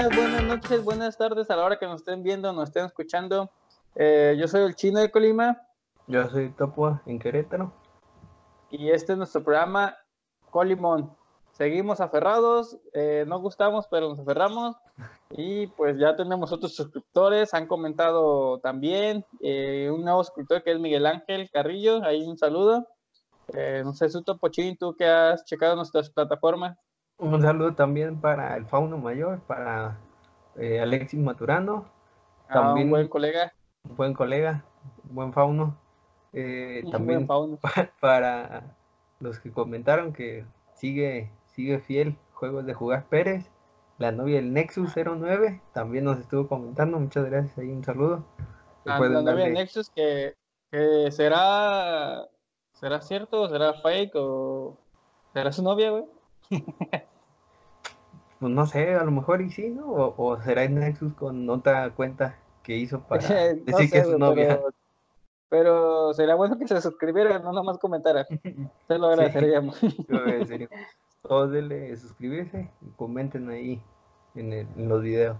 días, buenas noches, buenas tardes a la hora que nos estén viendo, nos estén escuchando. Eh, yo soy el chino de Colima. Yo soy Topo en Querétaro. Y este es nuestro programa Colimón. Seguimos aferrados, eh, no gustamos, pero nos aferramos. Y pues ya tenemos otros suscriptores, han comentado también. Eh, un nuevo suscriptor que es Miguel Ángel Carrillo, ahí un saludo. no sé, Suto Pochín, tú que has checado nuestras plataformas. Un saludo también para el Fauno Mayor, para eh, Alexis Maturano. Ah, también un buen colega. Un buen colega, un buen Fauno. Eh, también para los que comentaron que sigue, sigue fiel Juegos de Jugar Pérez, la novia del Nexus 09, también nos estuvo comentando. Muchas gracias, ahí un saludo. Ah, la novia del Nexus que, que será, será cierto, será fake o será su novia, güey. pues no sé, a lo mejor y sí, ¿no? O, será en Nexus con otra cuenta que hizo para decir que es su novia. Pero, sería bueno que se suscribiera, no nomás comentara. Se lo agradeceríamos. Sí, Todos denle suscribirse y comenten ahí en, los videos.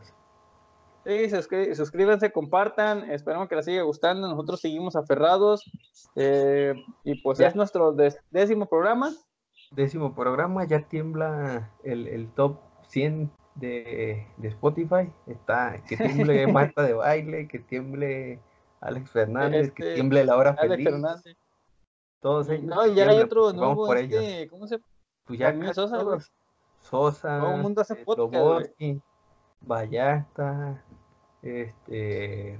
Sí, suscríbanse, compartan, esperamos que les siga gustando, nosotros seguimos aferrados eh, y pues es nuestro décimo programa. Décimo programa, ya tiembla el, el top 100 de, de Spotify. Está que tiemble Marta de baile, que tiemble Alex Fernández, que este, tiemble la hora Alex feliz. Fernández. Todos ellos. No, y ya hay otro nuevo, por este, ¿cómo se Pues ya Sosa, Sosa, Todo el mundo hace eh, podcast, Vallarta, este,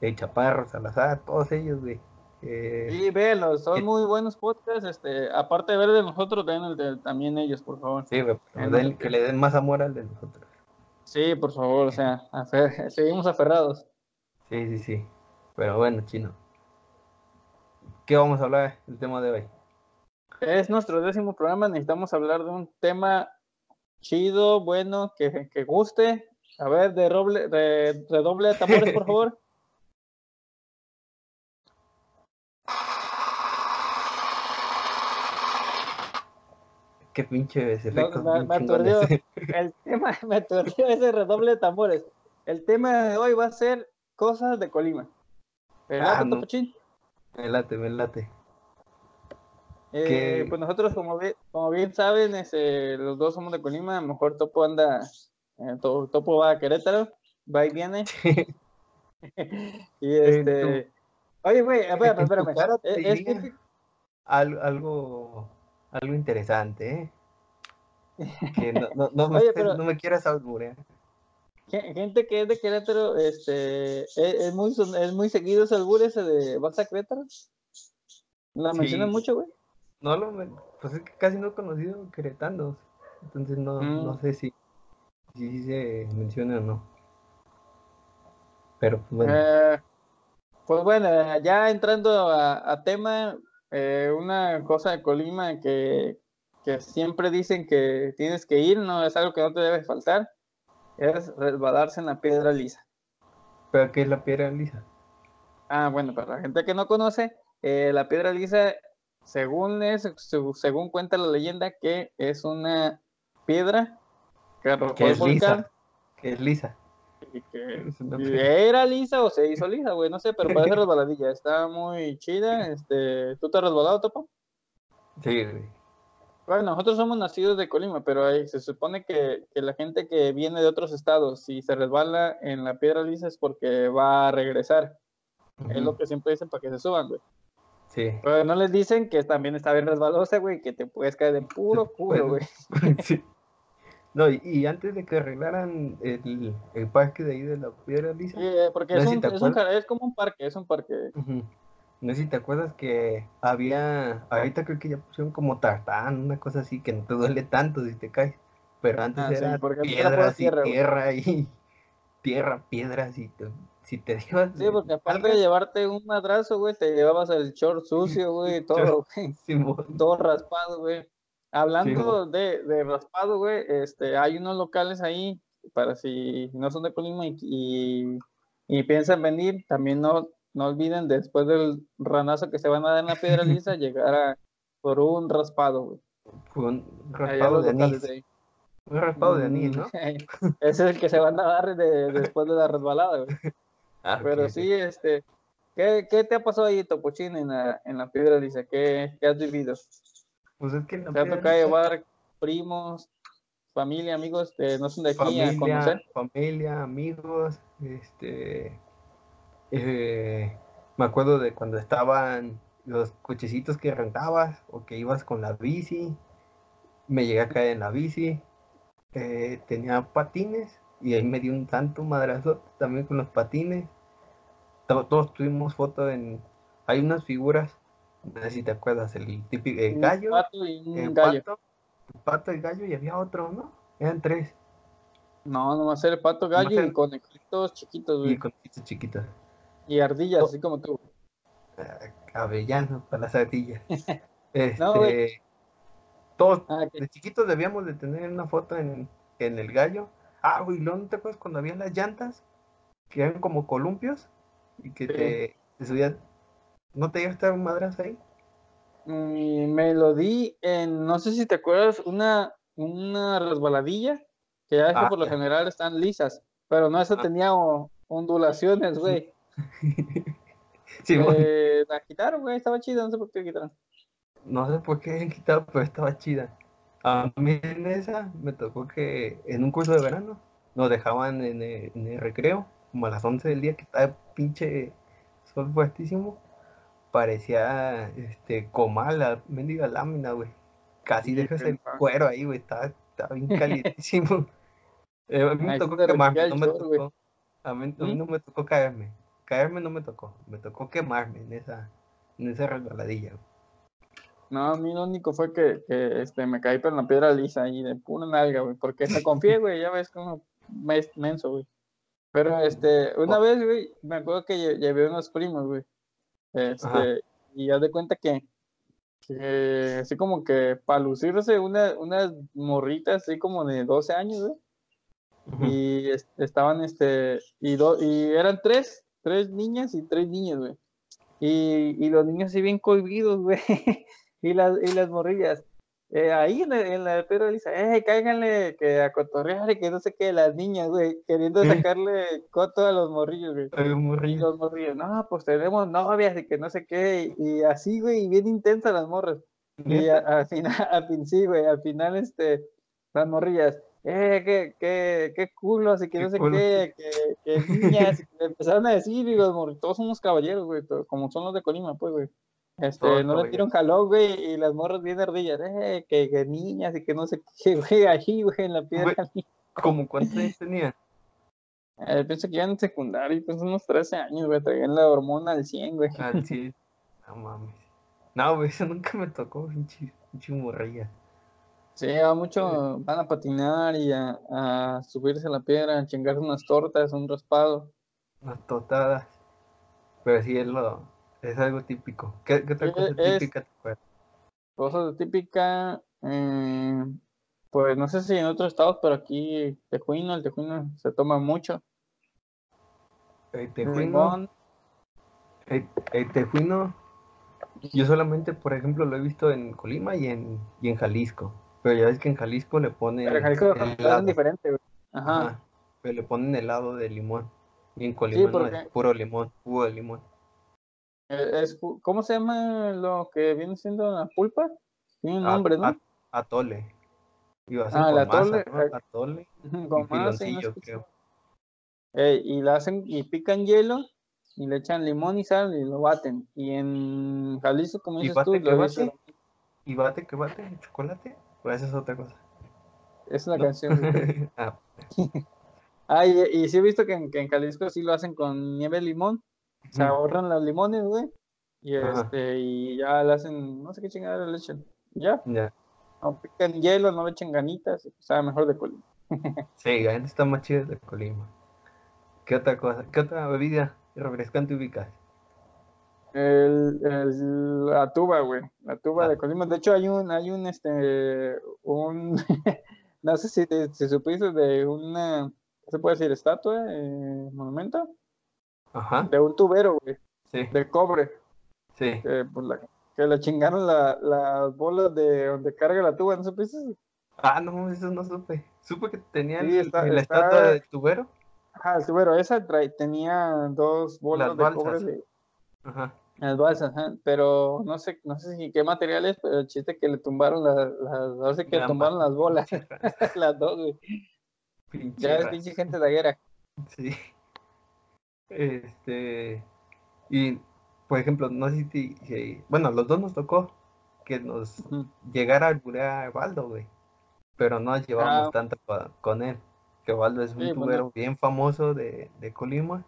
el Chaparro, Salazar, todos ellos, güey. Eh, sí, véanlo, son muy buenos podcasts. Este, aparte de ver de nosotros, ven el de también ellos, por favor. Sí, que le den más amor al de nosotros. Sí, por favor, o sea, seguimos aferrados. Sí, sí, sí. Pero bueno, chino. ¿Qué vamos a hablar el tema de hoy? Es nuestro décimo programa, necesitamos hablar de un tema chido, bueno, que, que guste. A ver, de, roble, de de tambores, por favor. Qué pinche ese efecto. me, aturdió. El tema, me aturdió ese redoble de tambores. El tema de hoy va a ser cosas de Colima. ¿Verdad, ah, no. Me late, me late. Eh, pues nosotros, como, como bien saben, ese, los dos somos de Colima. A lo mejor Topo anda, eh, Topo va a Querétaro, va y viene. y este. Oye, güey, espérame, espérame. Es, es, algo algo interesante, ¿eh? Que no, no, no, me, no me quieras alburear. Gente que es de Querétaro, este, e, es, muy, es muy seguido ese albur ese de vas a Querétaro. ¿La mencionan mucho, güey? No, lo, pues es que casi no he conocido queretanos, entonces no, no mm. sé si, si se menciona o no. Pero pues bueno. Eh, pues bueno, ya entrando a, a tema, eh, una cosa de Colima que, siempre dicen que tienes que ir, no es algo que no te debe faltar, es resbalarse en la piedra lisa. ¿Pero qué es la piedra lisa? Ah, bueno, para la gente que no conoce, eh, la piedra lisa, según es, según cuenta la leyenda, que es una piedra que, es lisa, que es lisa que, era lisa o se hizo lisa, güey, no sé, pero parece resbaladilla, está muy chida, este, ¿tú te has resbalado, Topo? Sí, Bueno, nosotros somos nacidos de Colima, pero ahí se supone que, la gente que viene de otros estados, si se resbala en la piedra lisa es porque va a regresar. Es lo que siempre dicen para que se suban, güey. Sí. Pero no les dicen que también está bien resbalosa, güey, que te puedes caer de puro culo, güey. sí. No, y, antes de que arreglaran el, el, parque de ahí de la piedra lisa. Sí, eh, porque es, un, es, como un parque, es un parque. No sé si te acuerdas que había, ahorita creo que ya pusieron como tartán, una cosa así que no te duele tanto si te caes. Pero antes ah, era piedras y tierra y tierra, piedras y si te llevas. Sí, porque aparte de llevarte un madrazo, güey, te llevabas el short sucio, güey, todo, güey. todo raspado, güey. Hablando de, de, raspado, güey, este, hay unos locales ahí para si no son de Colima y, y, piensan venir, también no, no olviden después del ranazo que se van a dar en la piedra lisa, llegar a por un raspado, güey. un raspado de anís. Un raspado de anís, ¿no? Ese es el que se van a dar después de la resbalada, güey. Ah, Pero sí, este, ¿qué, ¿qué, te ha pasado ahí, Topochín, en la, en la piedra, Dice? ¿Qué, ¿Qué, has vivido? Pues es que la ¿Te ha tocado llevar primos, familia, amigos no son de aquí familia, a conocer? Familia, amigos, este... Eh, me acuerdo de cuando estaban los cochecitos que rentabas o que ibas con la bici. Me llegué a caer en la bici. Eh, tenía patines y ahí me dio un tanto madrazo también con los patines. Todos tuvimos fotos en. Hay unas figuras, no sé si te acuerdas, el típico gallo. Pato y un gallo. Pato, pato y gallo y había otro, ¿no? Eran tres. No, no va a ser el pato gallo y conejitos chiquitos, güey. Y conejitos chiquitos. Y ardillas, así como tú. Ah, avellano para las ardillas. este, todos ah, de chiquitos debíamos de tener una foto en, en el gallo. Ah, güey, ¿no te acuerdas cuando había las llantas? Que eran como columpios y que te, te, subían. ¿No te llegaste a madras ahí? Mm, me lo di en, no sé si te acuerdas, una, una resbaladilla, que ya que ah, por lo general están lisas, pero no, esa tenía ondulaciones, güey. Sí, eh, la quitaron, güey, estaba chida, no sé por qué la quitaron. No sé por qué quitaron, pero estaba chida. A mí en esa me tocó que en un curso de verano nos dejaban en el, recreo, como a las 11 del día, que estaba pinche sol fuertísimo. Parecía este comal la mendiga lámina, güey. Casi dejas el cuero ahí, güey. Estaba, estaba bien calientísimo. Eh, a mí me tocó quemarme, no me tocó. A mí, a mí ¿Mm? no me tocó caerme caerme no me tocó, me tocó quemarme en esa, en esa resbaladilla. No, a mí lo único fue que, que este, me caí por la piedra lisa y de pura nalga, güey, porque me confié, güey, ya ves como menso, güey. Pero, este, una vez, güey, me acuerdo que llevé unos primos, güey, este, y ya de cuenta que, que así como que para lucirse una, unas morritas así como de 12 años, y estaban, este, y, y eran tres, tres niñas y tres niños, güey. Y, y, los niños así bien cohibidos, güey. y, las, y las morrillas. Eh, ahí en, en la Pedro dice, eh, cáiganle que a cotorrear y que no sé qué, las niñas, güey, queriendo sacarle coto a los morrillos, güey. A los morrillos. Los morrillos, no, pues tenemos novias y que no sé qué, y, así, güey, y bien intensas las morras. Y al final, al fin, sí, güey, al final, este, las morrillas, eh, qué, qué, qué culos y que no sé qué, que, que niñas, y que empezaron a decir, y los todos somos caballeros, güey, como son los de Colima, pues, güey. Este, no le tiraron jalón, güey, y las morras bien ardillas, eh, que, que, niñas y que no sé qué, güey, ahí, güey, en la piedra. ¿Cómo cuántos años tenía? Eh, pienso que ya en secundario, pues unos 13 años, güey, traían la hormona al 100, güey. Al 100, no mames. No, güey, eso nunca me tocó, pinche, pinche morrilla. Sí, va mucho, van a patinar y a, subirse a la piedra, a chingarse unas tortas, un raspado. Unas totadas. Pero sí es lo, es algo típico. ¿Qué, qué otra cosa típica te acuerdas? Cosas típica, eh, pues no sé si en otros estados, pero aquí tejuino, el tejuino se toma mucho. El tejuino. El, tejuino, yo solamente, por ejemplo, lo he visto en Colima y en, y en Jalisco. Pero ya ves que en Jalisco le ponen. Pero en Jalisco es diferente, güey. Ajá. Pero le ponen helado de limón. Y en Colima no es puro limón, jugo de limón. Eh, es, ¿Cómo se llama lo que viene siendo la pulpa? Tiene un nombre, ¿no? atole. Y ah, el atole. Masa, ¿no? Atole. Con y creo. Eh, y la hacen y pican hielo y le echan limón y sal y lo baten. Y en Jalisco, como dices tú, lo bate, ¿Y bate que bate? ¿Chocolate? Pues esa es otra cosa. Es una canción. ah. ah y, sí he visto que en, que en, Jalisco sí lo hacen con nieve limón. Se ahorran los limones, güey. Y este, y ya le hacen, no sé qué chingada le echan. ¿Ya? Ya. No pican hielo, no le echen ganitas, sabe mejor de Colima. sí, la gente está más chida de Colima. ¿Qué otra cosa? ¿Qué otra bebida refrescante ubicas? El, el, la tuba, güey, la tuba de Colima. De hecho, hay un, hay un, este, un, no sé si te, si supiste de una, ¿se puede decir estatua, eh, monumento? Ajá. De un tubero, güey. Sí. De cobre. Sí. Que, pues, la, que le chingaron las bolas de donde carga la tuba, ¿no supiste? Ah, no, eso no supe. Supe que tenía el, la estatua de tubero. Ajá, el tubero, esa tenía dos bolas de cobre. Ajá. Las balsas, pero no sé, no sé si qué material es, pero el chiste que le tumbaron las, las, sé que le tumbaron las bolas, las dos, güey. ya es pinche gente de guerra. Sí. Este, y por ejemplo, no sé si, bueno, los dos nos tocó que nos llegara a alburear Baldo, güey, pero no llevamos ah. tanto con él, que Baldo es un pues tubero bien famoso de, de, Colima,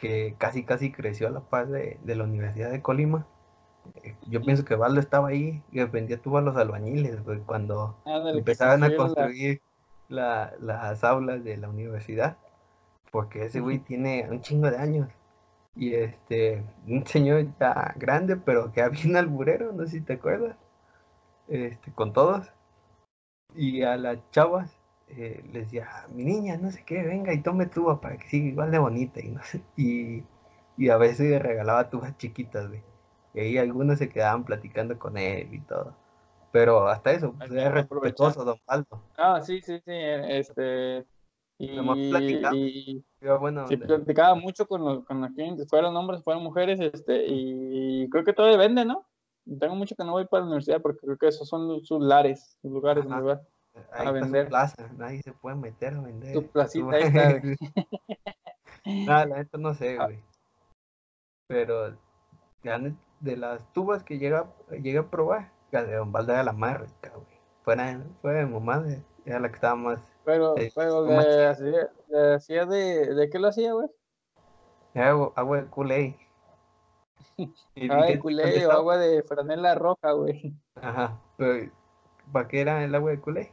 que casi casi creció a la paz de, de la Universidad de Colima. Eh, yo pienso que Baldo estaba ahí y vendía tubo a los albañiles, güey, cuando empezaban a construir las aulas de la universidad porque ese güey tiene un chingo de años. Y este, un señor ya grande, pero que había un alburero, no sé si te acuerdas, este, con todos. Y a las chavas eh, les decía, mi niña, no sé qué, venga y tome tuba para que siga igual de bonita. Y, no sé, y, y a veces le regalaba tubas chiquitas, güey. Y ahí algunos se quedaban platicando con él y todo. Pero hasta eso, pues, era respetuoso, don Aldo. Ah, sí, sí, sí. Este, y, y bueno, sí, platicaba mucho con los, con los clientes, fueron hombres, fueron mujeres, este, y creo que todavía vende, ¿no? Tengo mucho que no voy para la universidad porque creo que esos son sus lares, sus lugares donde va a vender. plaza, nadie se puede meter a vender. Tu placita ahí está. no, la neta no sé, güey. Pero de las tubas que llega, llega a probar, la de era la más rica, güey. Fuera, fue de mamá, era la que estaba más pero, pero hacía de, de qué lo hacía, güey? Agua, agua de culé. agua de culé o agua de franela roja, güey. Ajá, pero ¿para qué era el agua de culé?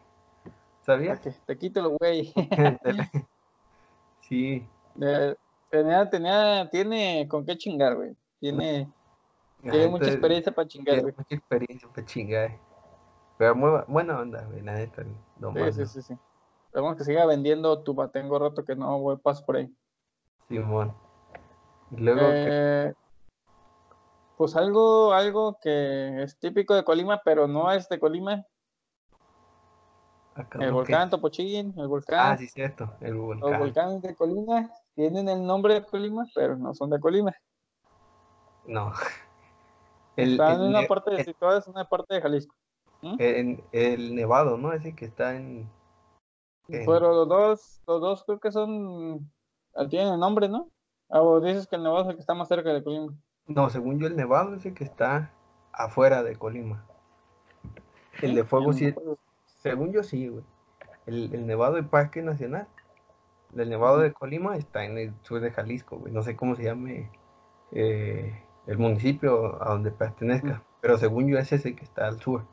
¿Sabías? Que te quito el güey. sí. tenía, tenía, tiene con qué chingar, güey. Tiene, tiene mucha experiencia para chingar, güey. Mucha experiencia para chingar. Pero muy buena onda, güey, la neta. Sí, sí, sí, sí. Esperemos que siga vendiendo tu tengo roto que no voy paso por ahí. Simón. Y luego eh, pues algo, algo que es típico de Colima, pero no es de Colima. el volcán Topochín, el volcán. Ah, sí, cierto, el volcán. Los volcanes de Colima tienen el nombre de Colima, pero no son de Colima. No. Están en una parte de, es una parte de Jalisco. ¿Mm? En, el Nevado, ¿no? Ese que está en pero los dos, los dos creo que son, ah, tienen el nombre, ¿no? Ah, o dices que el Nevado es el que está más cerca de Colima. No, según yo el Nevado es el que está afuera de Colima. El de Fuego sí, según yo sí, güey. El, Nevado del Parque Nacional, el Nevado de Colima está en el sur de Jalisco, güey. No sé cómo se llame eh, el municipio a donde pertenezca, pero según yo es ese que está al sur.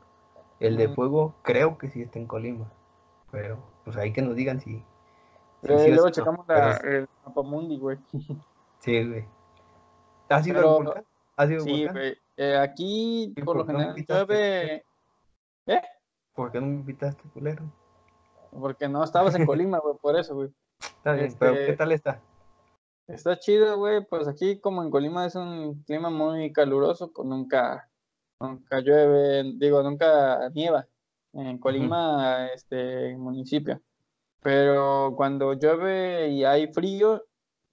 El de Fuego creo que sí está en Colima, pero pues ahí que nos digan si. luego checamos la, el mapa mundi, güey. Sí, güey. ¿Ha sido Pero, volcán? ¿Ha sido sí, güey. Eh, aquí, por, lo general, llueve. ¿Eh? ¿Por qué no me invitaste, culero? Porque no estabas en Colima, güey, por eso, güey. Está bien, pero ¿qué este, tal está? Está chido, güey. Pues aquí, como en Colima es un clima muy caluroso, pues nunca, nunca llueve, digo, nunca nieva en Colima, este municipio. Pero cuando llueve y hay frío,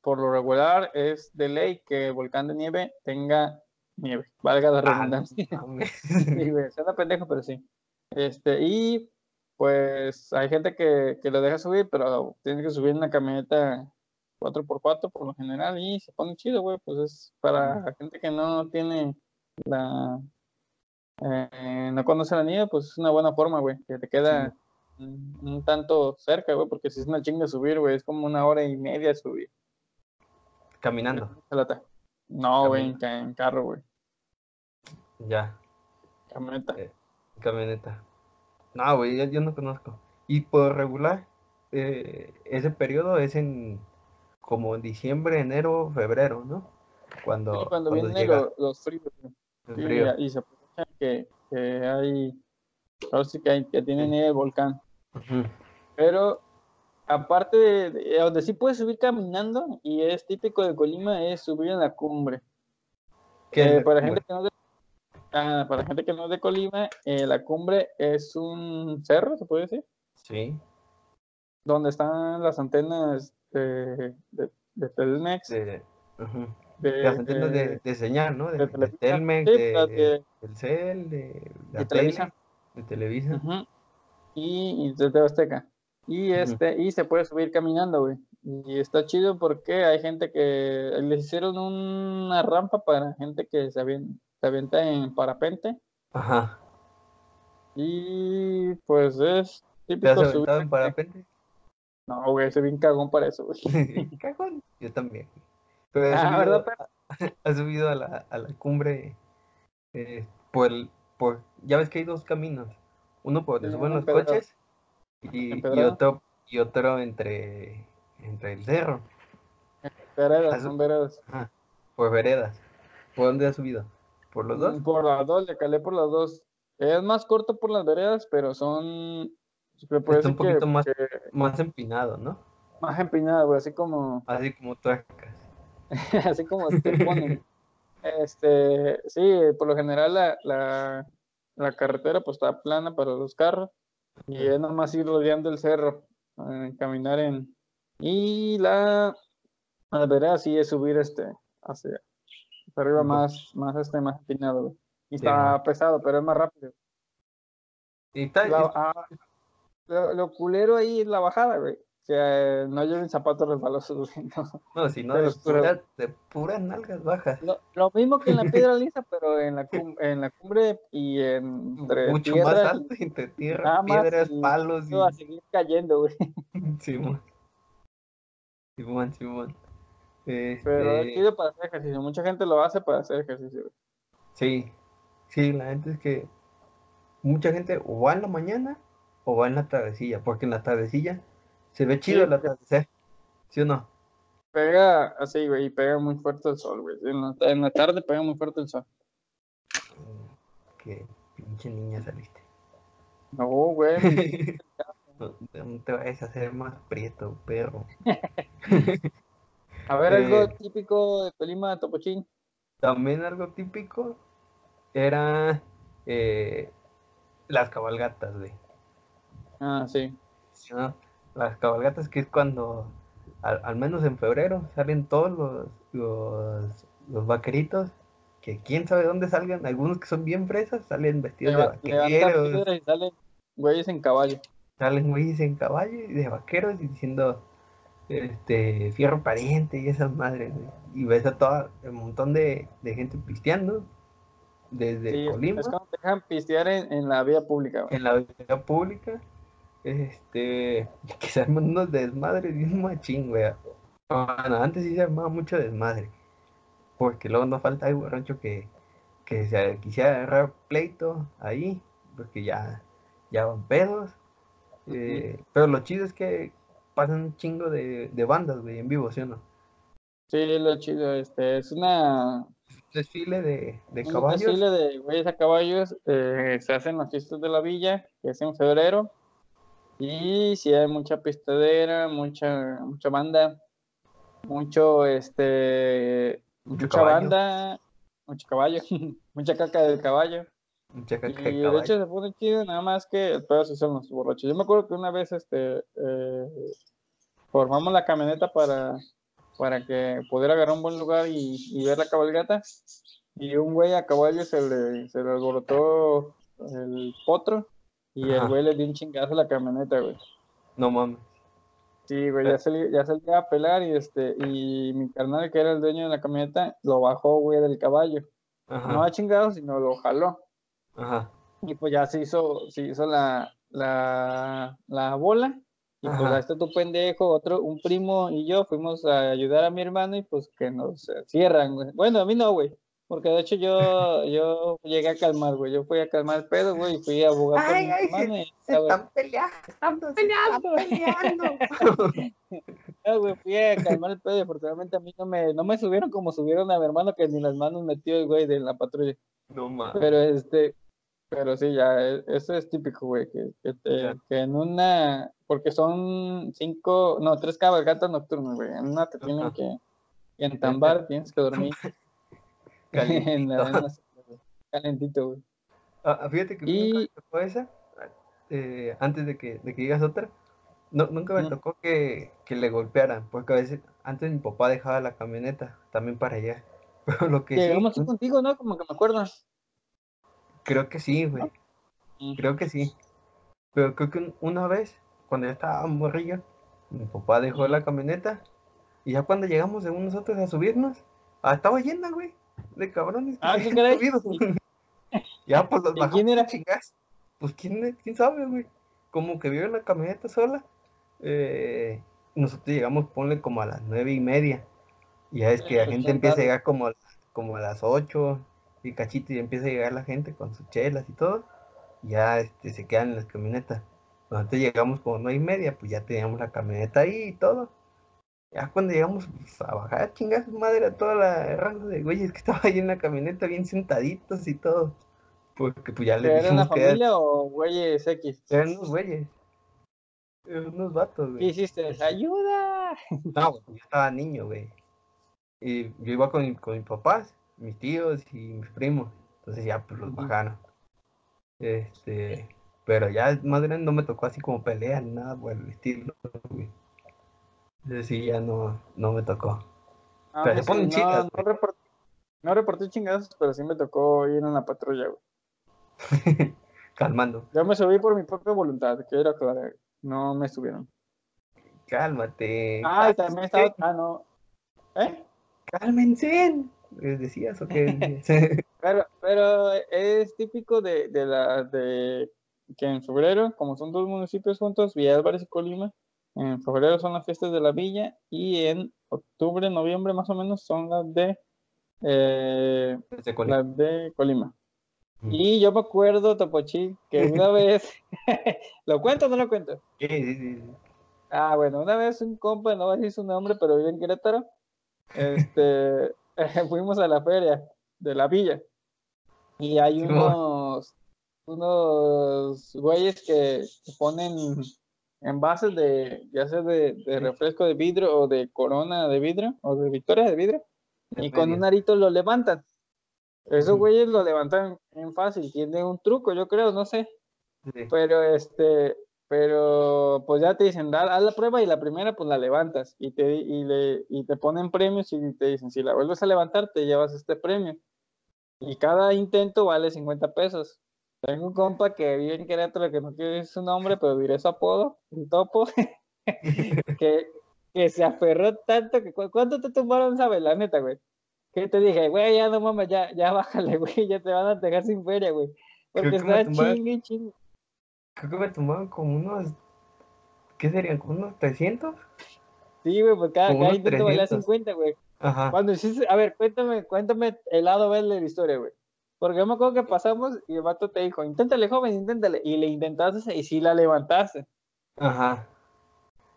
por lo regular es de ley que el volcán de nieve tenga nieve, valga la ah, redundancia. sí, suena pendejo, pero sí. Este, y pues hay gente que, que lo deja subir, pero tiene que subir en una camioneta 4x4 por lo general y se pone chido, güey. Pues es para gente que no tiene la, eh, no conoce la nieve, pues es una buena forma, güey, que te queda un, tanto cerca, güey, porque si es una chinga subir, güey, es como una hora y media subir. Caminando. No, güey, en, carro, güey. Ya. Camioneta. Eh, camioneta. No, güey, yo, no conozco. Y por regular, eh, ese periodo es en como en diciembre, enero, febrero, ¿no? Cuando, cuando, vienen los, fríos. y se que, hay, ahora sí que, hay, que tienen el volcán. Pero aparte de, donde sí puedes subir caminando, y es típico de Colima, es subir en la cumbre. Que para gente que no Ah, para gente que no es de Colima, eh, la cumbre es un cerro, ¿se puede decir? Sí. Donde están las antenas de, de, de Telmex. De, las antenas de, de, señal, ¿no? De, de Telmex, de, del CEL, de, Televisa. de Televisa. Y, de Azteca. Y, este, y se puede subir caminando, güey. Y está chido porque hay gente que les hicieron una rampa para gente que se avienta, se avienta en parapente. Ajá. Y pues es típico ¿Te has subir en parapente? No, güey, soy bien cagón para eso, güey. ¿Cagón? Yo también. Pero ah, ¿verdad? Ha subido a la, a la cumbre eh, por, por, ya ves que hay dos caminos. Uno por donde suben los coches y, y, otro, y otro entre entre el cerro. Veredas, son veredas. por veredas. ¿Por dónde has subido? ¿Por los dos? Por las dos, le calé por las dos. Es más corto por las veredas, pero son. Es un poquito más, más empinado, ¿no? Más empinado, así como. Así como tuercas. así como te ponen. este, sí, por lo general la, la, la, carretera pues está plana para los carros y es nomás ir rodeando el cerro, eh, caminar en, y la, la vereda sí es subir este hacia, arriba más, más este, más empinado, Y está pesado, pero es más rápido. Y está, ah, lo, culero ahí es la bajada, güey. O sea, no lleven zapatos resbalosos, No, no si no, de, pura, de puras nalgas bajas. Lo, mismo que en la piedra lisa, pero en la, cumbre, en la cumbre y entre Mucho más alto, entre tierra, piedras, palos. Y... A seguir cayendo, güey. Simón, Simón. Este... Pero es chido para hacer ejercicio. Mucha gente lo hace para hacer ejercicio. Sí, sí, la gente es que mucha gente o va en la mañana o va en la tardecilla, porque en la tardecilla se ve chido el atardecer, ¿sí o no? Pega así, güey, y pega muy fuerte el sol, güey. En la, en la tarde pega muy fuerte el sol. Qué pinche niña saliste. No, güey. No, te vayas a hacer más prieto, perro. a ver, algo eh, típico de Colima, Topochín. También algo típico era eh, las cabalgatas, güey. Ah, sí. Las cabalgatas que es cuando, al, menos en febrero, salen todos los, los, los, vaqueritos, que quién sabe dónde salgan, algunos que son bien fresas, salen vestidos de vaqueros. Y salen güeyes en caballo. Salen güeyes en caballo y de vaqueros y diciendo este fierro pariente y esas madres y ves a todo un montón de, gente pisteando desde Colima es como dejan pistear en, la vía pública en la vía pública este que se arman unos desmadres y un machín güey bueno, antes sí se armaba mucho desmadre porque luego no falta algo rancho que, que se quisiera agarrar pleito ahí porque ya ya van pedos eh, pero lo chido es que pasan un chingo de, bandas, güey, en vivo, ¿sí o no? Sí, lo chido, este, es una... Desfile de, de caballos. Un desfile de güeyes a caballos, eh, se hacen las fiestas de la villa, que es en febrero, y si hay mucha pistadera, mucha, mucha banda, mucho, este, mucha banda, mucho caballo, mucha caca del caballo. Y de hecho se pone chido, nada más que el pedo sí son los borrachos. Yo me acuerdo que una vez este eh, formamos la camioneta para, para que pudiera agarrar un buen lugar y, ver la cabalgata. Y un güey a caballo se le, se le alborotó el potro y el güey le dio un chingazo a la camioneta, güey. No mames. Sí, güey, ya eh. salía, ya salía a pelar y este, y mi carnal que era el dueño de la camioneta, lo bajó, güey, del caballo. No a chingado, sino lo jaló. Ajá. Y pues ya se hizo, se hizo la, la, la bola. Y pues a este tu pendejo, otro, un primo y yo fuimos a ayudar a mi hermano y pues que nos cierran, güey. Bueno, a mí no, güey. Porque de hecho yo, yo llegué a calmar, güey. Yo fui a calmar el pedo, güey, y fui a abogar por mi hermano. Se, se están peleando, están peleando. peleando. no, güey, fui a calmar el pedo y afortunadamente a mí no me, no me subieron como subieron a mi hermano que ni las manos metió el güey de la patrulla. No mames. Pero este, pero sí, ya, e, eso es típico, güey, que, que, en una, porque son cinco, no, tres cabalgatas nocturnas, güey, en una te tienen que, entambar, tienes que dormir. En la, calentito, güey. Ah, ah fíjate que y... me tocó esa, eh, antes de que, de que digas otra, no, nunca me tocó que, que, le golpearan, porque a veces, antes mi papá dejaba la camioneta también para allá. Pero lo que Llegamos sí, contigo, ¿no? Como que me acuerdo. Creo que sí, güey. Creo que sí. Pero creo que una vez, cuando ya estaba morrillo, mi papá dejó la camioneta y ya cuando llegamos según nosotros a subirnos, ah, estaba llena, güey, de cabrones. Ah, ¿qué crees? ya, pues los bajamos. ¿Quién era? Chingas. Pues quién, quién sabe, güey. Como que vio en la camioneta sola. Eh, nosotros llegamos, ponle como a las nueve y media. Y ya es que la gente empieza a llegar como a, como a las ocho y cachito y empieza a llegar la gente con sus chelas y todo. ya este, se quedan en las camionetas. Nosotros llegamos como nueve y media, pues ya teníamos la camioneta ahí y todo. Ya cuando llegamos pues, a bajar, chingas madre, a toda la raza de güeyes que estaba ahí en la camioneta bien sentaditos y todo. Porque pues ya le dijimos ¿Era una familia o güeyes X? Eran unos güeyes. Eran unos vatos, güey. ¿Qué hiciste? ¡Ayuda! No, yo estaba niño, güey. Y yo iba con, con mis papás, mis tíos y mis primos. Entonces ya pues los bajaron. Este, pero ya más grande no me tocó así como pelear nada por el estilo, güey. Sí, ya no, no me tocó. Ah, pero se ponen no, no, reporté, no reporté chingados, pero sí me tocó ir en la patrulla, güey. Calmando. Yo me subí por mi propia voluntad, quiero aclarar. No me subieron. Cálmate. Ah, también estaba. Ah, no. ¿Eh? Cálmense. ¿Les decías o qué? pero, pero es típico de, de la de que en febrero, como son dos municipios juntos, Villa Álvarez y Colima, en febrero son las fiestas de la villa y en octubre, noviembre más o menos son las de, eh, Las de Colima. Y yo me acuerdo, Topochi, que una vez, ¿lo cuento o no lo cuento? Sí, sí, sí. Ah, bueno, una vez un compa, no voy a decir su nombre, pero vive en Querétaro, este, fuimos a la feria de la villa y hay unos, unos güeyes que ponen envases de, ya sea de, de, refresco de vidrio o de corona de vidrio o de victoria de vidrio y con un arito lo levantan. Esos güeyes lo levantan en fácil, tiene un truco, yo creo, no sé. Pero este, pero pues ya te dicen, haz la prueba y la primera pues la levantas y te, y le, y te ponen premios y te dicen, si la vuelves a levantar te llevas este premio. Y cada intento vale 50 pesos. Tengo un compa que vive en Querétaro, que no quiero decir su nombre, pero diré su apodo, un topo, que, que se aferró tanto que... ¿Cuánto te tumbaron, sabes? La neta, güey. Que te dije, güey, ya no mames, ya, ya bájale, güey, ya te van a dejar sin feria, güey. Porque está chingue, chingue. Creo que me tumbaron como unos... ¿Qué serían? ¿Como unos 300? Sí, güey, pues cada, cada intento valía 50, güey. Ajá. Cuando hiciste... A ver, cuéntame, cuéntame el lado B de la historia, güey. Porque yo me acuerdo que pasamos y el vato te dijo, inténtale, joven, inténtale. Y le intentaste y sí la levantaste. Ajá.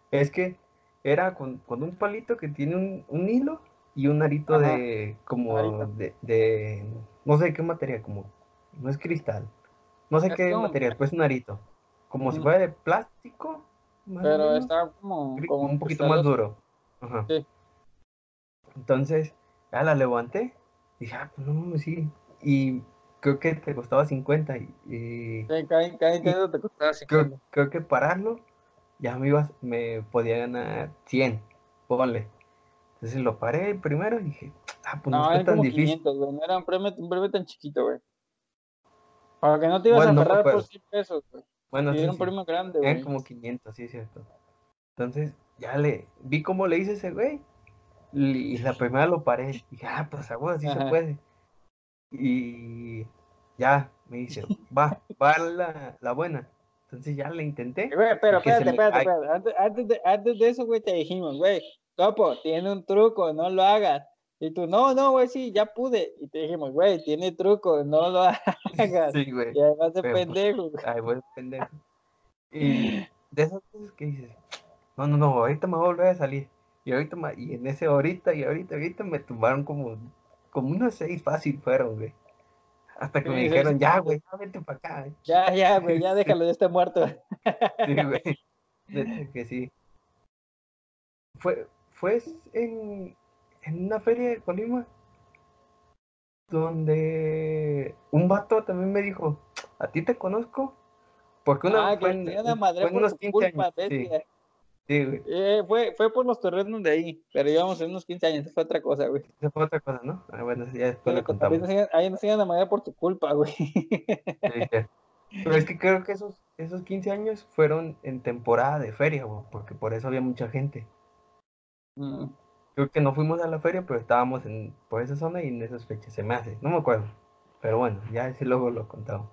Es que era con, con un palito que tiene un, un hilo y un arito de, como, De, de, no sé qué material, como, no es cristal. No sé qué material, pues un arito. Como si fuera de plástico. Pero está como, como, un poquito más duro. Ajá. Sí. Entonces, ya la levanté. Y dije, ah, pues no, sí, y creo que te costaba 50 y, sí, cada, cada intento te costaba 50. Creo, que pararlo ya me ibas, me podía ganar 100, ponle. Entonces lo paré primero y dije, ah, pues no, no tan difícil. no era un premio, un premio tan chiquito, güey. Para que no te ibas a agarrar por 100 pesos, güey. Bueno, sí, era un premio grande, güey. Eran como 500, sí, es cierto. Entonces, ya le, vi cómo le hice ese güey. Y la primera lo paré. Y dije, ah, pues agua, así se puede. Y ya me dice, va, va la, la buena. Entonces ya la intenté. pero espérate, espérate, espérate. Antes, antes, de, antes de eso, güey, te dijimos, güey, Topo, tiene un truco, no lo hagas. Y tú, no, no, güey, sí, ya pude. Y te dijimos, güey, tiene truco, no lo hagas. Sí, güey. Y vas de pendejo. Ay, de pendejo. Y de esas cosas que dices, no, no, no, ahorita me voy a volver a salir. Y ahorita, y en ese ahorita, y ahorita, ahorita me tumbaron como como unos seis fácil fueron, güey. Hasta que me dijeron, ya, güey, ya vente para acá. Ya, ya, güey, ya déjalo, ya está muerto. sí, güey. que sí. Fue, fue en, en una feria de Colima. donde un vato también me dijo, ¿a ti te conozco? Porque una ah, fue, en, madre fue unos 15 años. Sí. Sí, güey. Eh, fue, fue por los terrenos de ahí, pero íbamos en unos 15 años, eso fue otra cosa, güey. Eso fue otra cosa, ¿no? Ah, bueno, ya después lo contamos. Ahí nos siguen a madre por tu culpa, güey. Pero es que creo que esos, esos 15 años fueron en temporada de feria, güey, porque por eso había mucha gente. Mm. Creo que no fuimos a la feria, pero estábamos en, por esa zona y en esas fechas se me hace. No me acuerdo. Pero bueno, ya ese luego lo contamos.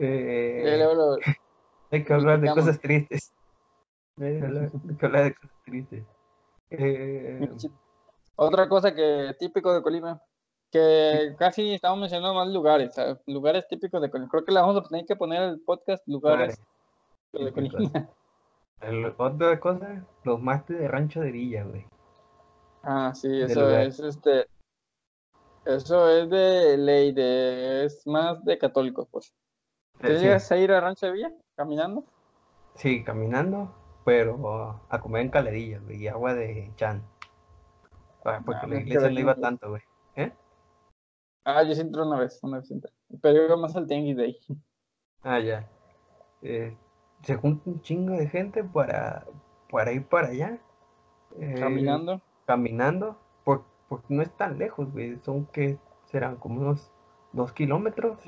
Eh, hay que hablar de cosas tristes. Hay que hablar de cosas tristes. Eh, Otra cosa que típico de Colima, que casi estamos mencionando más lugares, lugares típicos de Colima. Creo que la vamos a tener que poner el podcast lugares de Colima. otra cosa, los másteres de Rancho de Villa, güey. Ah, sí, eso es este. Eso es de ley, de, es más de católicos, pues. ¿Te llegas a ir a Rancho de Villa caminando? Sí, caminando, pero a comer en caledillas, güey, y agua de chan. Ah, porque ah, la iglesia no iba tanto, güey. ¿Eh? Ah, yo sí entré una vez, una vez entré. Pero iba más al tianguis de ahí. Ah, ya. Eh, se junta un chingo de gente para, para ir para allá. Eh, caminando caminando, porque, no es tan lejos, güey, son que serán como unos dos kilómetros.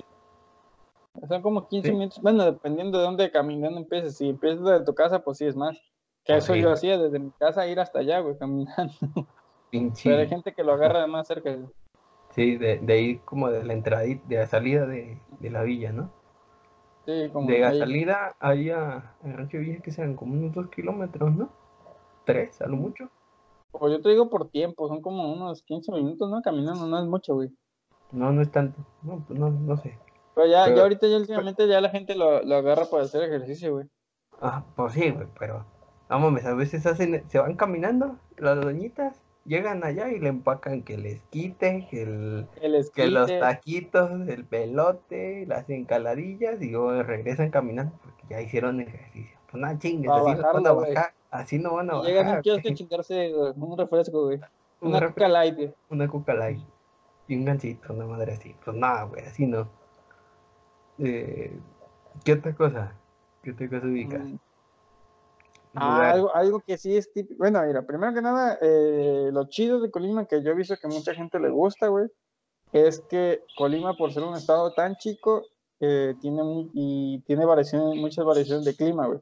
Son como 15 minutos, bueno, dependiendo de dónde caminando empieces, si empiezas de tu casa, pues sí es más. Que eso yo hacía desde mi casa ir hasta allá, güey, caminando. Pero hay gente que lo agarra de más cerca. Sí, de, de ir como de la entrada, de la salida de, la villa, ¿no? Sí, como de la salida ahí a, Rancho Villa que sean como unos dos kilómetros, ¿no? Tres, a lo mucho. O yo te digo por tiempo, son como unos 15 minutos, ¿no? Caminando, no es mucho, güey. No, no es tanto. No, pues no, no sé. Pero ya, ya ahorita, ya últimamente, ya la gente lo, lo agarra para hacer ejercicio, güey. Ah, pues sí, güey, pero. Vamos, a veces hacen, se van caminando, las doñitas, llegan allá y le empacan que les quite, que, el, que los taquitos, el pelote, las encaladillas y luego regresan caminando porque ya hicieron ejercicio. Pues nada, chingues, así no van a bajar, así no van a bajar. Llegan un chingarse un refresco, güey. Una, coca light, Una coca light. Y un gancito, una madre así. Pues nada, güey, así no. Eh, ¿Qué otra cosa? ¿Qué otra cosa ubicas? Mm. Ah, algo, algo, que sí es típico. Bueno, mira, primero que nada, eh, lo chido de Colima que yo he visto que mucha gente le gusta, güey, es que Colima, por ser un estado tan chico, eh, tiene y tiene variaciones, muchas variaciones de clima, güey.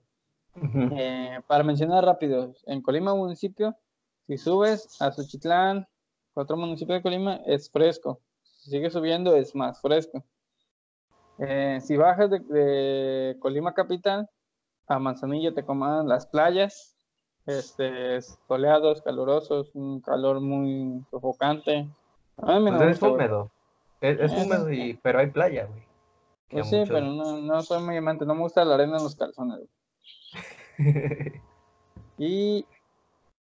Eh, para mencionar rápido, en Colima municipio, si subes a Suchitlán, otro municipio de Colima, es fresco. Si sigue subiendo, es más fresco. Eh, si bajas de, Colima capital a Manzanillo, te coman las playas, este, soleados, calurosos, un calor muy sofocante. es húmedo. Es, húmedo, y, pero hay playa, güey. Pues sí, pero no, no soy muy amante, no me gusta la arena en los calzones, güey. y,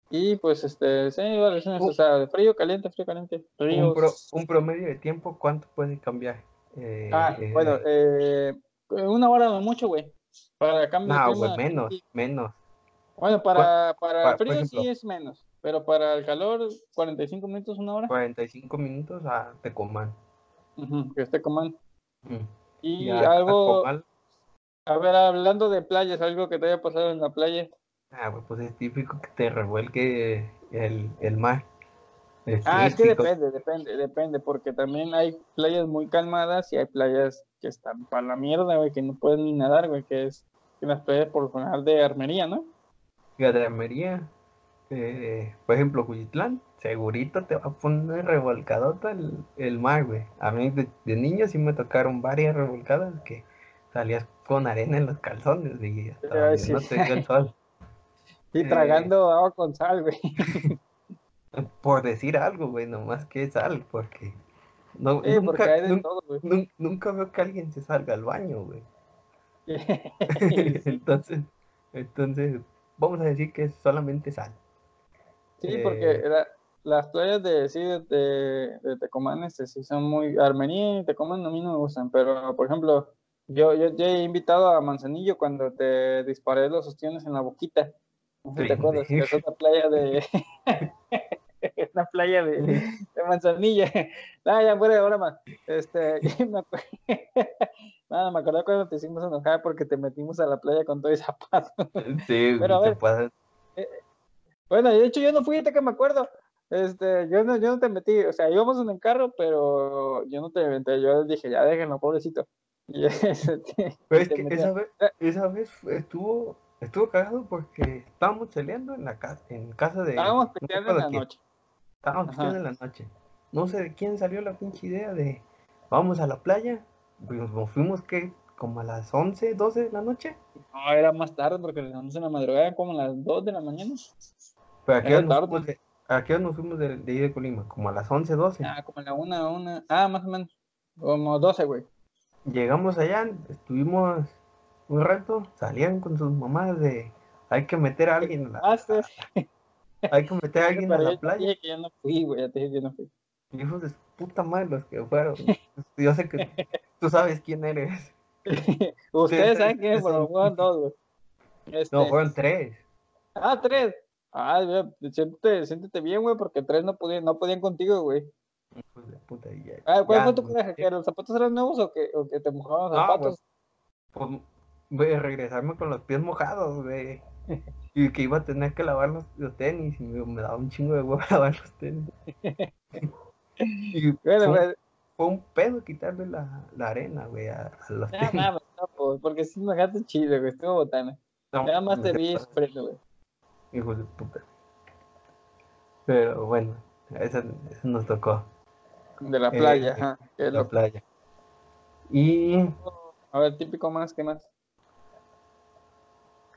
y pues este, sí, o sea, frío, caliente, frío, caliente. Un, promedio de tiempo, ¿cuánto puede cambiar? Eh, ah, eh, bueno, eh, una hora no mucho, güey. Para cambiar. No, güey, menos, menos. Bueno, para, para el frío sí es menos, pero para el calor, 45 minutos, una hora. 45 minutos a Tecomán. que es Tecomán. Y, algo, a ver, hablando de playas, algo que te haya pasado en la playa. Ah, pues es típico que te revuelque el, el mar. Ah, es que depende, depende, depende, porque también hay playas muy calmadas y hay playas que están para la mierda, güey, que no pueden ni nadar, güey, que es las playas por general de Armería, ¿no? de Armería, eh, por ejemplo, Cuyitlán, segurito te va a poner revolcadota el, el mar, güey. A mí de, de niño sí me tocaron varias revolcadas que salías con arena en los calzones y no te el sol. Y eh, tragando agua con sal, güey. Por decir algo, güey, nomás que sal, porque no, nunca, nunca, veo que alguien se salga al baño, güey. entonces, entonces, vamos a decir que es solamente sal. Sí, porque eh, las playas de, sí, de, de, Tecomán este, sí son muy... Armenia y Tecomán a mí no me gustan, pero por ejemplo, yo, yo, he invitado a Manzanillo cuando te disparé los ostiones en la boquita. No sé si te acuerdas, que es otra playa de. en la playa de, de Manzanilla. Nada, ya fuera ahora más. Este, me nada, me acuerdo cuando te hicimos enojar porque te metimos a la playa con todo el zapato. Sí, pero a ver. Eh, bueno, de hecho yo no fui, te que me acuerdo. Este, yo no, yo no te metí, o sea, íbamos en el carro, pero yo no te metí, yo dije, ya déjenlo, pobrecito. Y pero es que esa vez, esa vez estuvo, estuvo cagado porque estábamos saliendo en la casa, en casa de. Estábamos peleando en la noche. Estábamos peleando en la noche. No sé de quién salió la pinche idea de vamos a la playa. Nos fuimos que como a las 11, 12 de la noche. No, era más tarde porque nos en la madrugada como a las 2 de la mañana. Pero aquí nos, fuimos de, ¿A qué nos fuimos de, de ahí de Colima? Como a las 11, 12. Ah, como a la 1, 1. Ah, más o menos. Como 12, güey. Llegamos allá, estuvimos un rato, salían con sus mamás de hay que meter a alguien en la, ah. Hay que meter a alguien en la playa. Dije que yo no fui, güey, ya te dije que no fui. Hijos de puta madre los que fueron. yo sé que tú sabes quién eres. Ustedes saben quién es, pero fueron dos, güey. Este... No, fueron tres. Ah, tres. Ah, siéntete, siéntete bien, güey, porque tres no podían, no podían contigo, güey. puta, ya, ah, ¿cuál fue tu coraje? ¿Que los zapatos eran nuevos o que, o que te mojaban los zapatos? Pues, pues, voy a regresarme con los pies mojados, güey. y que iba a tener que lavar los, los tenis y me, me, daba un chingo de huevo lavar los tenis. y bueno, fue, fue, un pedo quitarle la, la arena, güey, a, a, los tenis. No, no, pues, porque si me dejaste chido, güey, estuvo botana. No, Nada más te vi espresso, güey hijos de puta. Pero bueno, eso, nos tocó. De la playa, eh, ajá. De la playa. Y. A ver, típico más, ¿qué más?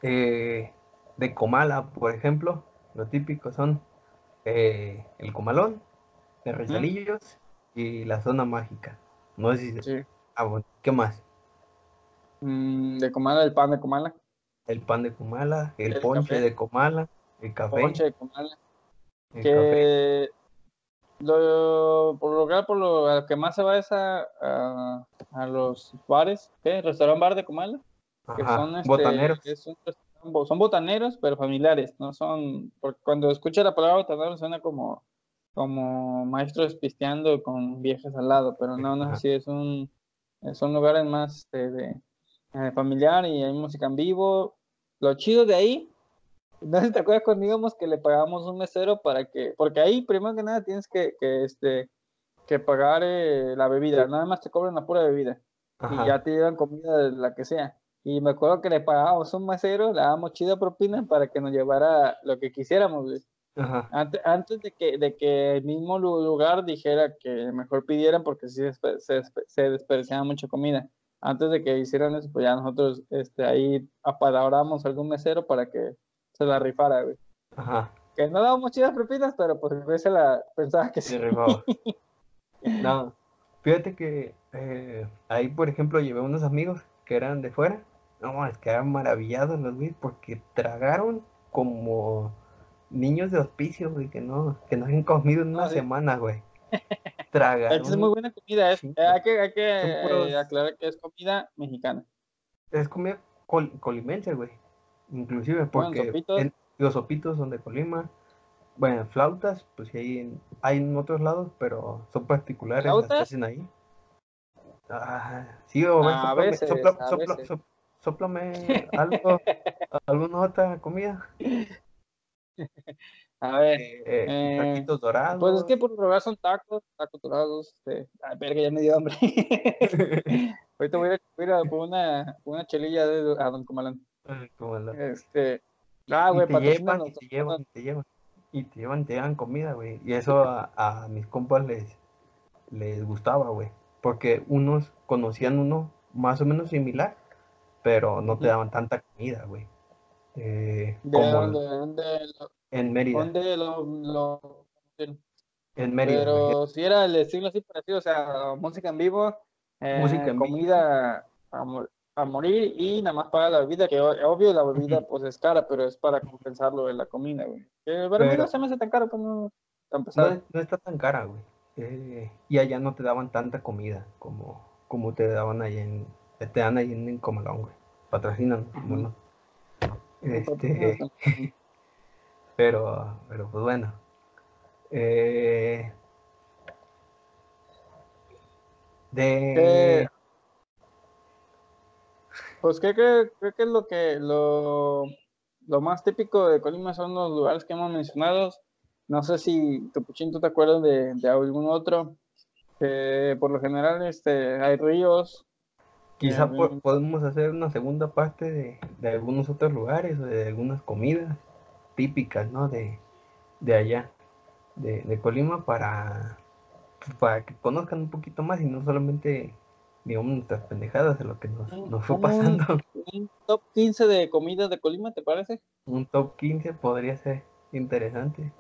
Eh, de Comala, por ejemplo, lo típico son eh, el Comalón, de Rezalillos y la zona mágica. No sé si. Sí. Ah, ¿qué más? Mm, de Comala, el pan de Comala el pan de Comala, el, ponche de Comala, el café. Ponche de Comala. que Lo, por lo por lo, que más se va es a, a, los bares, ¿qué? Restaurante bar de Comala. que son este, botaneros. Son botaneros, pero familiares, no son, porque cuando escucha la palabra botanero suena como, como maestros pisteando con viejas al lado, pero no, no es así, es un, son lugares más este, de, eh, familiar y hay música en vivo. Lo chido de ahí, no sé si te acuerdas cuando íbamos que le pagamos un mesero para que, porque ahí primero que nada tienes que, que este, que pagar eh, la bebida, nada más te cobran la pura bebida y ya te llevan comida de la que sea. Y me acuerdo que le pagábamos un mesero, le dábamos chida propina para que nos llevara lo que quisiéramos, Antes, antes de, que, de que el mismo lugar dijera que mejor pidieran porque sí se, se, se desperdiciaba mucha comida antes de que hicieran eso, pues ya nosotros este, ahí apalabramos algún mesero para que se la rifara, güey. Ajá. Que no dábamos chidas propinas, pero pues a se la pensaba que sí. Se rifaba. no, fíjate que eh, ahí, por ejemplo, llevé unos amigos que eran de fuera. No, es que eran maravillados los güey, porque tragaron como niños de hospicio, güey, que no, que no habían comido en una ah, semana, güey. Es muy buena comida. Es, hay que, hay que eh, aclarar que es comida mexicana. Es comida colimense, güey. Inclusive porque los sopitos son de Colima. Bueno, flautas, pues sí hay en, hay en otros lados, pero son particulares ¿Flautas? las que hacen ahí. Ah, sí, o a veces, soplame algo, alguna otra comida. A ver, eh, eh, taquitos dorados. Pues es que por lo son tacos, tacos dorados. Este, ay, verga, ya me dio hambre. Ahorita voy a ir a por una, una chelilla de, a Don Comalán. Este, ah, güey, para te llevan, y te llevan, y te llevan. Y te llevan, te llevan comida, güey. Y eso a, a mis compas les, les gustaba, güey. Porque unos conocían uno más o menos similar, pero no te daban tanta comida, güey. Eh, ¿De como en Mérida. ¿Dónde lo, lo en Mérida. Pero si era el estilo así parecido, o sea, música en vivo, eh, música en comida A, a, morir y nada más para la bebida, que obvio la bebida pues es cara, pero es para compensarlo de la comida, güey. la bebida se me hace tan cara, pues no, no, no está tan cara, güey. Eh, y allá no te daban tanta comida como, como te daban ahí en, te dan ahí en, Comalón, güey. Patrocinan, bueno. Este, pero, pero pues bueno. Eh, de... Pues creo que, creo que es lo que lo, lo más típico de Colima son los lugares que hemos mencionado. No sé si Topuchín, tú te acuerdas de, de algún otro. por lo general este, hay ríos. Quizá podemos hacer una segunda parte de, de, algunos otros lugares, de algunas comidas típicas, ¿no? De, de allá, de, de Colima, para, para que conozcan un poquito más y no solamente digamos, nuestras pendejadas de lo que nos, nos fue pasando. Un, top 15 de comidas de Colima, ¿te parece? Un top 15 podría ser interesante.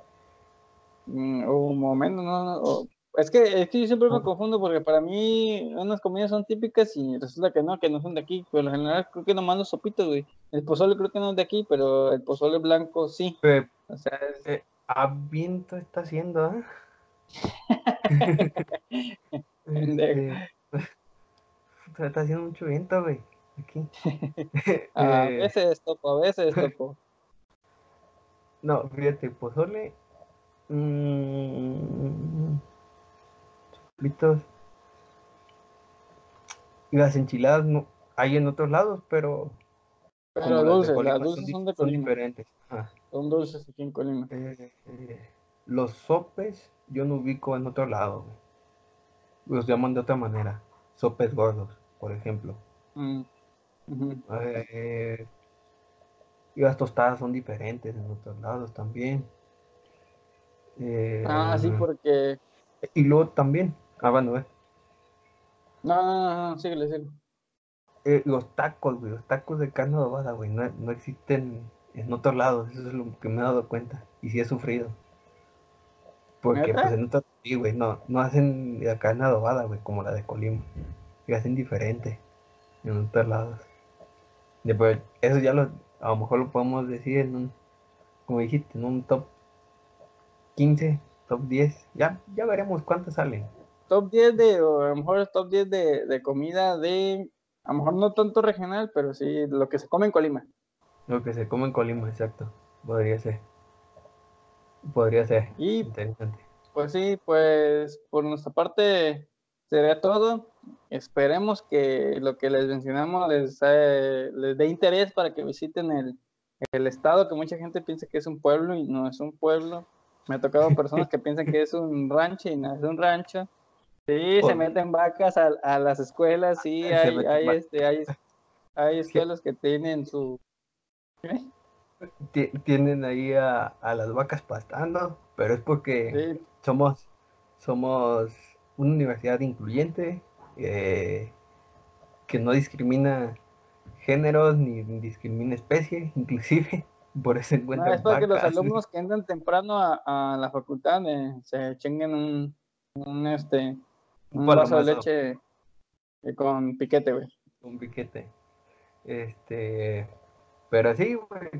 Mm, o un momento, no, es que, es que yo siempre me confundo porque para mí unas comidas son típicas y resulta que no, que no son de aquí. Pero en general creo que nomás los sopitos, güey. El pozole creo que no es de aquí, pero el pozole blanco sí. o sea, es... Eh, a viento está haciendo, ¿eh? este, está haciendo mucho viento, güey. Aquí. a eh, veces topo, a veces topo. No, fíjate, pozole. Mmm, y las enchiladas no hay en otros lados, pero. Pero dulces, las, dulces son, de Colima. diferentes. Son dulces aquí en Colima. Eh, eh, los sopes yo no ubico en otro lado. Los llaman de otra manera. Sopes gordos por ejemplo. Mm, eh, y las tostadas son diferentes en otros lados también. ah, sí, eh, porque... Y luego también, ah, bueno, eh. No, no, no, síguele, síguele. Eh, los tacos, güey, los tacos de carne adobada, güey, no, no, existen en otros lados, eso es lo que me he dado cuenta, y sí he sufrido. Porque, pues, en otros, sí, güey, no, no hacen la carne adobada, güey, como la de Colima y hacen diferente en otros lados. Después, eso ya lo, a lo mejor lo podemos decir en un, como dijiste, en un top 15, top 10. Ya, ya veremos cuántos salen. Top 10 de, o a lo mejor top 10 de, de comida de, a lo mejor no tanto regional, pero sí lo que se come en Colima. Lo que se come en Colima, exacto. Podría ser. Podría ser. Y, Interesante. Pues sí, pues por nuestra parte sería todo. Esperemos que lo que les mencionamos les, les dé interés para que visiten el, el, estado, que mucha gente piensa que es un pueblo y no es un pueblo. Me ha tocado personas que piensan que es un rancho y no es un rancho. Sí, se meten vacas a, a las escuelas, sí, hay, hay, este, hay, hay escuelas que tienen su... Tienen ahí a, a, las vacas pastando, pero es porque somos, somos una universidad incluyente eh, que no discrimina géneros ni discrimina especie, inclusive por eso encuentran. No, es porque los alumnos que entran temprano a, la facultad eh, se chinguen un, un este un, vaso de leche con piquete, güey. Un piquete. Este, pero sí, güey,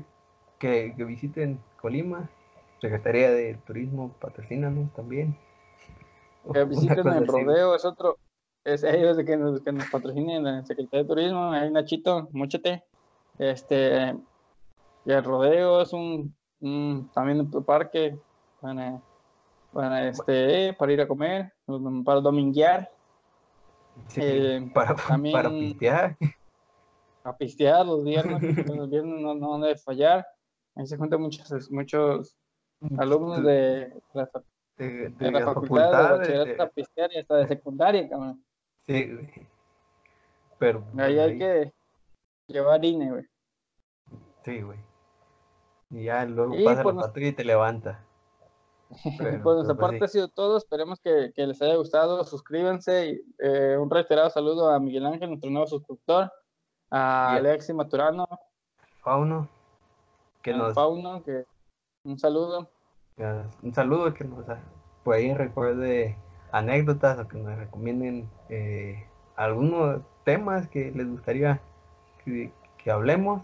que, que visiten Colima, Secretaría de Turismo, patrocínanos también. Que visiten el rodeo, es otro, es ellos que nos, que nos patrocinen la Secretaría de Turismo, hay Nachito, mochete. Este, y el rodeo es un, también un parque para, para, este, para ir a comer, para dominguear. Eh, para, también, para pistear. Para pistear los viernes, los viernes no, no debe fallar. Ahí se juntan muchos, muchos alumnos de la de, la facultad, de bachillerato y hasta de secundaria, cabrón. Sí, güey. Pero. Ahí hay que llevar INE, güey. Sí, güey. Y ya luego pasa la patrulla y te levanta. Por nuestra pues parte ha sido todo. Esperemos que, que les haya gustado. Suscríbanse. Eh, un reiterado saludo a Miguel Ángel, nuestro nuevo suscriptor. A Alexi Maturano. Fauno. Que nos... Fauno, que un saludo un saludo, que nos por ahí recuerde anécdotas o que nos recomienden eh, algunos temas que les gustaría que, hablemos.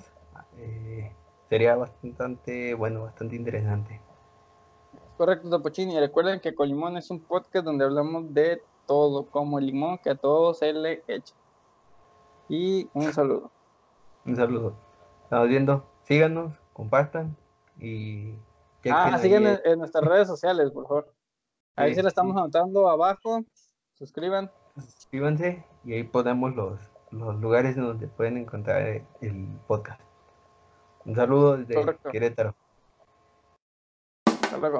Eh, sería bastante, bueno, bastante interesante. Correcto, Topochini. Recuerden que Colimón es un podcast donde hablamos de todo, como el limón que a todos se le echa. Y un saludo. Un saludo. Estamos viendo. Síganos, compartan y ah, siguen en, nuestras redes sociales, por favor. Ahí se la estamos anotando abajo. Suscriban. Suscríbanse y ahí ponemos los, los lugares donde pueden encontrar el podcast. Un saludo desde Querétaro. Hasta luego.